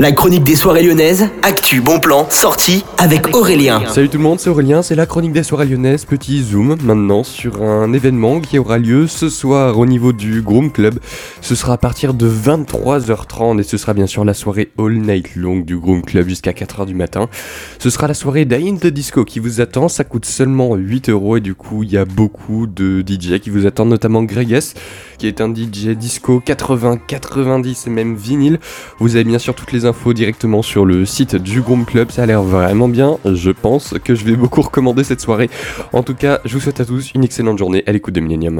La chronique des soirées lyonnaises, actu, bon plan, sortie avec Aurélien. Salut tout le monde, c'est Aurélien, c'est la chronique des soirées lyonnaises. Petit zoom maintenant sur un événement qui aura lieu ce soir au niveau du Groom Club. Ce sera à partir de 23h30 et ce sera bien sûr la soirée All Night Long du Groom Club jusqu'à 4h du matin. Ce sera la soirée Day in the Disco qui vous attend, ça coûte seulement 8 euros et du coup il y a beaucoup de DJ qui vous attendent, notamment Greg S qui est un DJ disco 80, 90 et même vinyle. Vous avez bien sûr toutes les infos directement sur le site du Groom Club, ça a l'air vraiment bien. Je pense que je vais beaucoup recommander cette soirée. En tout cas, je vous souhaite à tous une excellente journée à l'écoute de Millennium.